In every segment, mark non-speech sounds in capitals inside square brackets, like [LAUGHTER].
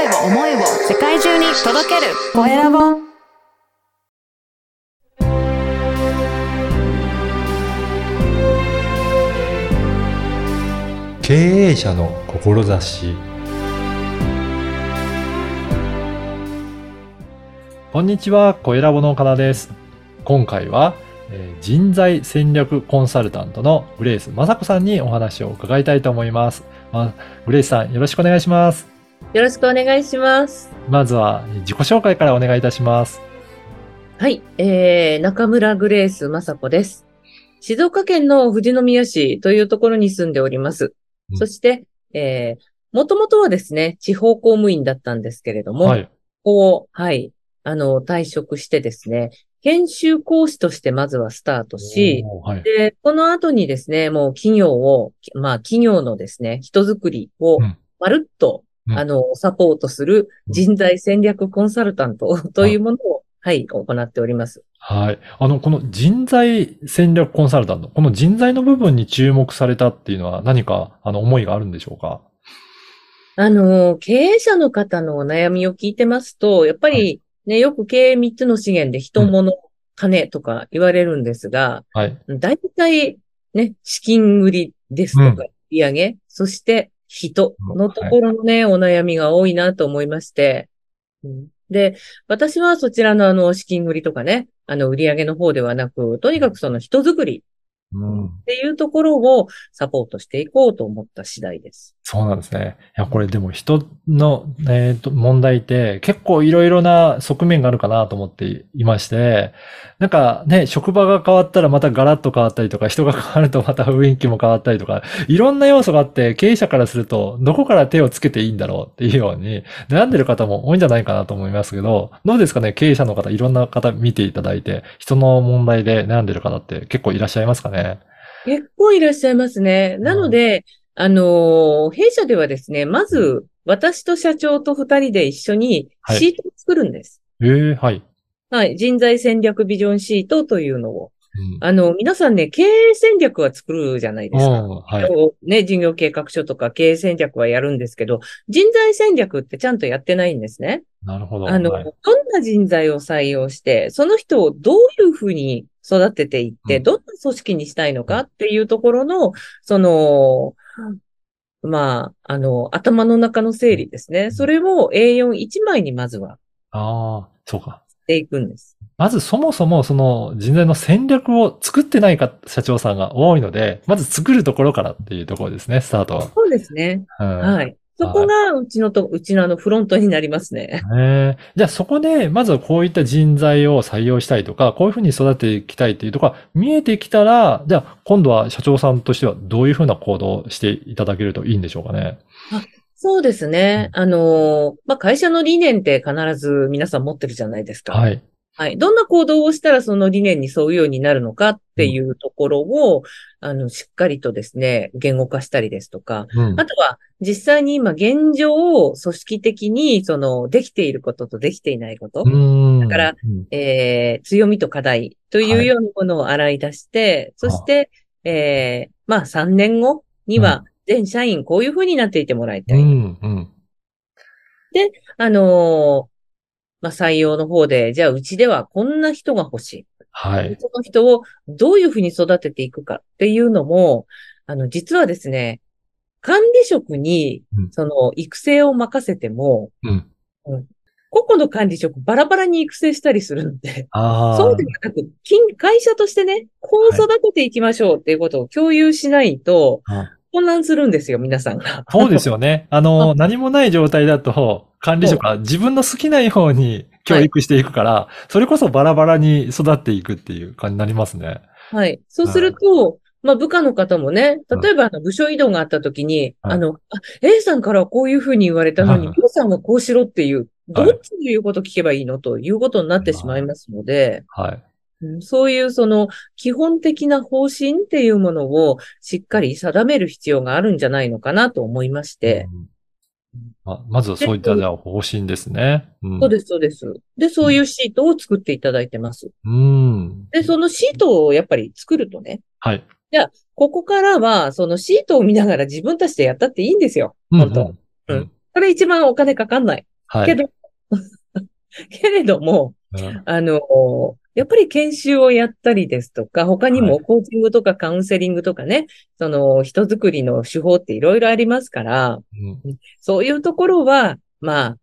声を、思いを世界中に届けるコエラボ。経営者の志こんにちは、コエラボの岡田です。今回は、えー人材戦略コンサルタントのグレース雅子さんにお話を伺いたいと思います。まあ、グレースさん、よろしくお願いします。よろしくお願いします。まずは自己紹介からお願いいたします。はい、えー、中村グレース雅子です。静岡県の富士宮市というところに住んでおります。うんそして、えー、もともとはですね、地方公務員だったんですけれども、はい。こう、はい、あの、退職してですね、研修講師としてまずはスタートし、はい。で、この後にですね、もう企業を、まあ企業のですね、人づくりをうんまるっと、うんあの、サポートする人材戦略コンサルタントというものを、はい、行っております。はい。あの、この人材戦略コンサルタント、この人材の部分に注目されたっていうのは何か、あの、思いがあるんでしょうか？あの、経営者の方のお悩みを聞いてますと、やっぱりね、よく経営3つの資源で人物、金とか言われるんですが、はい。大体ね、資金繰りですとか、売り上げ、そして人のところのね、お悩みが多いなと思いまして。うん。で、私はそちらのあの、資金繰りとかね、あの、売り上げの方ではなく、とにかくその人づくりうん。っていうところをサポートしていこうと思った次第です。そうなんですね。いや、これでも人の、えーと問題って結構いろいろな側面があるかなと思っていまして、なんかね、職場が変わったらまたガラッと変わったりとか、人が変わるとまた雰囲気も変わったりとか、いろんな要素があって、経営者からすると、どこから手をつけていいんだろうっていうように、悩んでる方も多いんじゃないかなと思いますけど、どうですかね、経営者の方、いろんな方見ていただいて、人の問題で悩んでる方って結構いらっしゃいますかね？結構いらっしゃいますね。なので、あのー弊社ではですね、まず、私と社長と二人で一緒にはいシートを作るんです。ええはい。はい。人材戦略ビジョンシートというのを。うんあの、皆さんね、経営戦略は作るじゃないですか。うんはい。ね、事業計画書とか経営戦略はやるんですけど、人材戦略ってちゃんとやってないんですね。なるほど。あの、はいどんな人材を採用して、その人をどういうふうに育てていって、うんどんな組織にしたいのかっていうところの、その、まあ、あの、頭の中の整理ですね。それを A41 枚にまずはああ、そうか。していくんです。まずそもそもその人材の戦略を作ってないか社長さんが多いので、まず作るところからっていうところですね、スタートは。そうですね。うんはい。そこがうちのと、うちのあのフロントになりますね。ねえじゃあそこで、まずはこういった人材を採用したいとか、こういうふうに育てていきたいっていうところが見えてきたら、じゃあ今度は社長さんとしてはどういうふうな行動をしていただけるといいんでしょうかね。そうですね。あの、まあ、会社の理念って必ず皆さん持ってるじゃないですか。はい。はい。どんな行動をしたらその理念に沿うようになるのかっていうところを、あの、しっかりとですね、言語化したりですとか、うんあ。とは、実際に今現状を組織的に、その、できていることとできていないこと、うんだから、うんえー強みと課題というようなものを洗い出して、そして、えーまあ、3年後には、全社員こういうふうになっていてもらいたい。うん、うん。あのーまあ、採用の方で、じゃあうちではこんな人が欲しい。はい。その人をどういうふうに育てていくかっていうのも、あの、実はですね、管理職にうん、その、育成を任せても、うん。個々の管理職バラバラに育成したりするので、ああ。そうではなく、金会社としてね、こう育てていきましょうっていうことを共有しないとあ、混乱するんですよ、皆さんが。そうですよね。あの、[LAUGHS] 何もない状態だと、管理職は自分の好きなように教育していくから、それこそバラバラに育っていくっていう感じになりますね。はい。そうすると、まあ部下の方もね、例えばあの部署移動があった時に、はい。あの、あ、A さんからはこういうふうに言われたのに、はい。B さんがこうしろっていう、どはい。っちの言うこと聞けばいいのということになってしまいますので、はい。うんそういうその基本的な方針っていうものをしっかり定める必要があるんじゃないのかなと思いまして、うんままずはそういったじゃあ方針ですね。うんそうです、そうです。で、そういうシートを作っていただいてます。うん。で、そのシートをやっぱり作るとね、はい。ここからは、そのシートを見ながら自分たちでやったっていいんですよ。本当。うん。それ一番お金かかんない。はい。けど、[LAUGHS] けれども、うんあの、やっぱり研修をやったりですとか、他にはい。もコーチングとかカウンセリングとかね、その人づくりの手法っていろいろありますから、うん。そういうところは、まあ、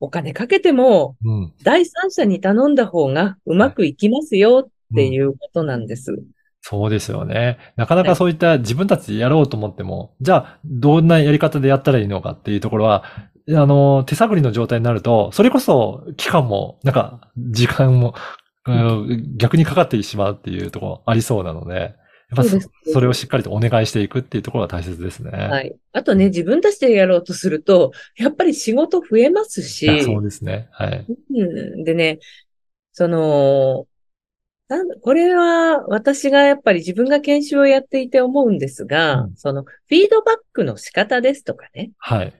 お金かけても、うん。第三者に頼んだ方がうまくいきますよってい。うことなんです。そうですよね。なかなかそういった自分たちでやろうと思っても、じゃあ、どんなやり方でやったらいいのかっていうところは、あの、手探りの状態になると、それこそ期間も、なんか、時間も、うん逆にかかってしまうっていうところありそうなので、やっぱそそうですそれをしっかりとお願いしていくっていうところが大切ですね。。はいい。あとね、自分たちでやろうとすると、やっぱり仕事増えますし、そうですね。はい。うん、でね、その、これは私がやっぱり自分が研修をやっていて思うんですが、うんそのフィードバックの仕方ですとかね。はい。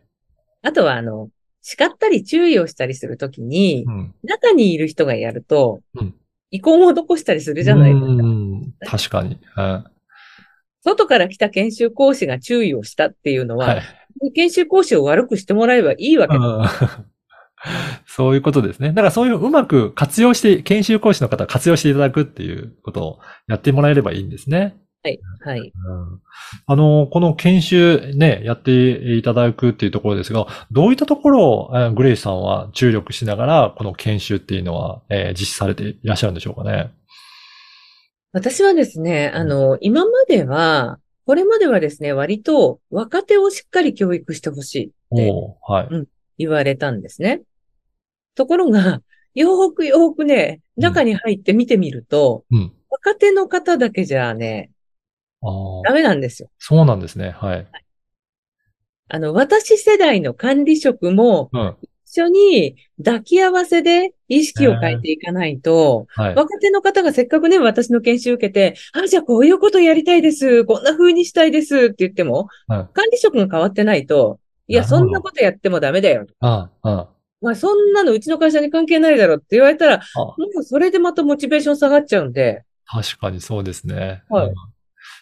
あとはあの、叱ったり注意をしたりするときにう、ん。中にいる人がやるとうん、遺恨を残したりするじゃないですか。うん確かに。は外から来た研修講師が注意をしたっていうのい。は、はい。研修講師を悪くしてもらえばいいわけです。うん [LAUGHS] そういうことですね。だからそういううまく活用して、研修講師の方活用していただくっていうことをやってもらえればいいんですね。はい。はい。うんあの、この研修ね、やっていただくっていうところですが、どういったところを、えーグレイさんは注力しながら、この研修っていうのは、えー実施されていらっしゃるんでしょうかね？私はですね、あの、今までは、これまではですね、割と若手をしっかり教育してほしいってはい。言われたんですね。ところが、よーくよーくね、中に入って見てみると、うん。若手の方だけじゃね、ダメなんですよ。そうなんですね。はい。あの、私世代の管理職もうん。一緒に抱き合わせで意識を変えていかないと、はい。若手の方がせっかくね、私の研修受けて、あ、じゃあこういうことやりたいです。こんな風にしたいですって言っても、はい管理職が変わってないと、いや、そんなことやってもダメだよ。ああ、まあ、そんなのうちの会社に関係ないだろうって言われたら、もうそれでまたモチベーション下がっちゃうんで、確かにそうですね。はいうん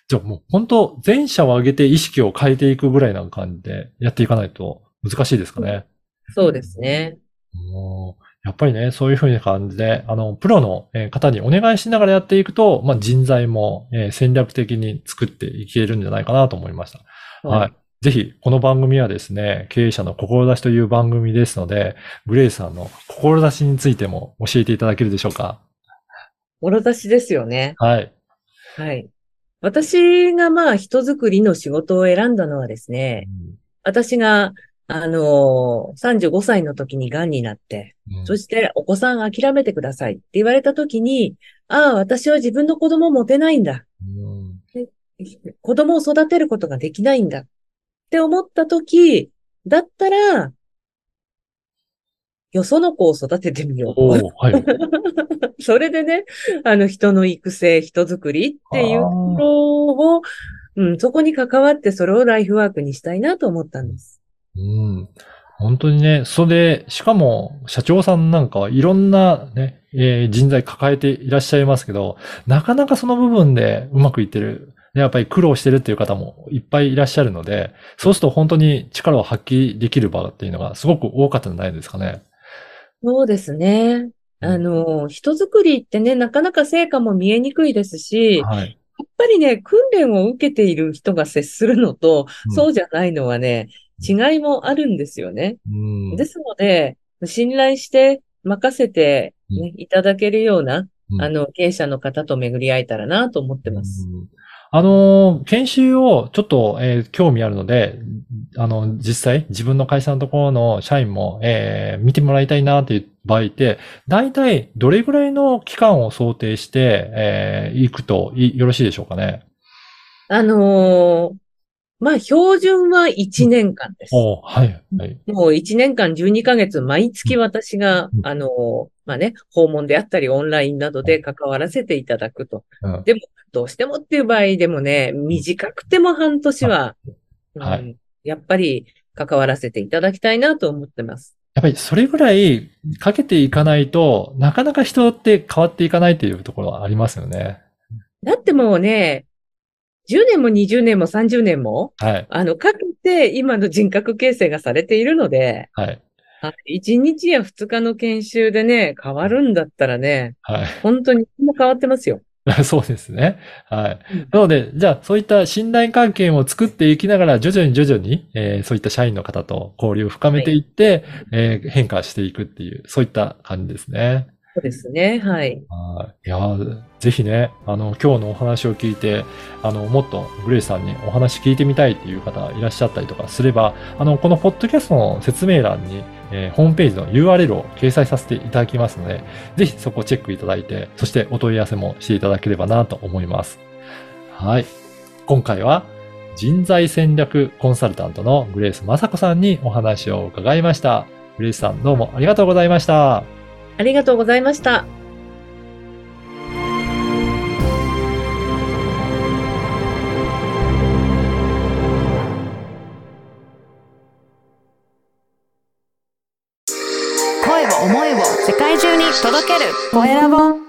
じゃあもう本当、全社を上げて意識を変えていくぐらいな感じでやっていかないと難しいですかね。そうですね。もうやっぱりね、そういうふうな感じで、あの、プロのえー方にお願いしながらやっていくと、まあ、人材もえー戦略的に作っていけるんじゃないかなと思いました。はい。ぜひ、この番組はですね、経営者の志という番組ですので、グレイさんの志についても教えていただけるでしょうかもろ出しですよね。はい。はい。私がまあ人づくりの仕事を選んだのはですね、私が、あのー、35歳の時に癌になって、うんそしてお子さん諦めてくださいって言われた時に、ああ、私は自分の子供を持てないんだ。うん子供を育てることができないんだって思った時、だったら、よその子を育ててみよう。はい。[LAUGHS] それでね、あの人の育成、人づくりっていうところを、うん、そこに関わってそれをライフワークにしたいなと思ったんです。うん。本当にね、それで、しかも、社長さんなんかはいろんなね、えー人材抱えていらっしゃいますけど、なかなかその部分でうまくいってる。やっぱり苦労してるっていう方もいっぱいいらっしゃるので、そうすると本当に力を発揮できる場っていうのがすごく多かったんじゃないですかね。そうですね。あの、人づくりってね、なかなか成果も見えにくいですし、やっはい。ぱりね、訓練を受けている人が接するのと、うんそうじゃないのはね、違いもあるんですよね。うん。ですので、信頼して任せて、ねいただけるような、うんあの、経営者の方と巡り会えたらなと思ってます。あの、研修をちょっと、えー興味あるので、あの、実際自分の会社のところの社員も、えー見てもらいたいなっていう場合って、大体どれぐらいの期間を想定して、えー行くとよろしいでしょうかね？あのーまあ、標準は1年間です。おはい。はい。もう1年間12ヶ月、毎月私がう、んあのーまあね、訪問であったり、オンラインなどで関わらせていただくと。うんでも、どうしてもっていう場合でもね、短くても半年は、はいうんやっぱり関わらせていただきたいなと思ってます。やっぱりそれぐらいかけていかないとなかなか人って変わっていかないっていうところはありますよね。だってもうね、10年も20年も30年も、はい。あの、かけて今の人格形成がされているので、はい。はい。1日や2日の研修でね、変わるんだったらね、はい。本当にも変わってますよ。[LAUGHS] そうですね。はいうん。なので、じゃあ、そういった信頼関係を作っていきながら、徐々に徐々に、えーそういった社員の方と交流を深めていって、えー変化していくっていう、そういった感じですね。そうですね。はい。はい。や、ぜひね、あの、今日のお話を聞いて、あの、もっとグレイさんにお話聞いてみたいっていう方いらっしゃったりとかすれば、あの、このポッドキャストの説明欄に、えーホームページの URL を掲載させていただきますので、ぜひそこをチェックいただいて、そしてお問い合わせもしていただければなと思います。はい。今回は、人材戦略コンサルタントのグレイス雅子さんにお話を伺いました。グレイスさんどうもありがとうございました。ありがとうございました。声を思いを世界中に届けるコエラボ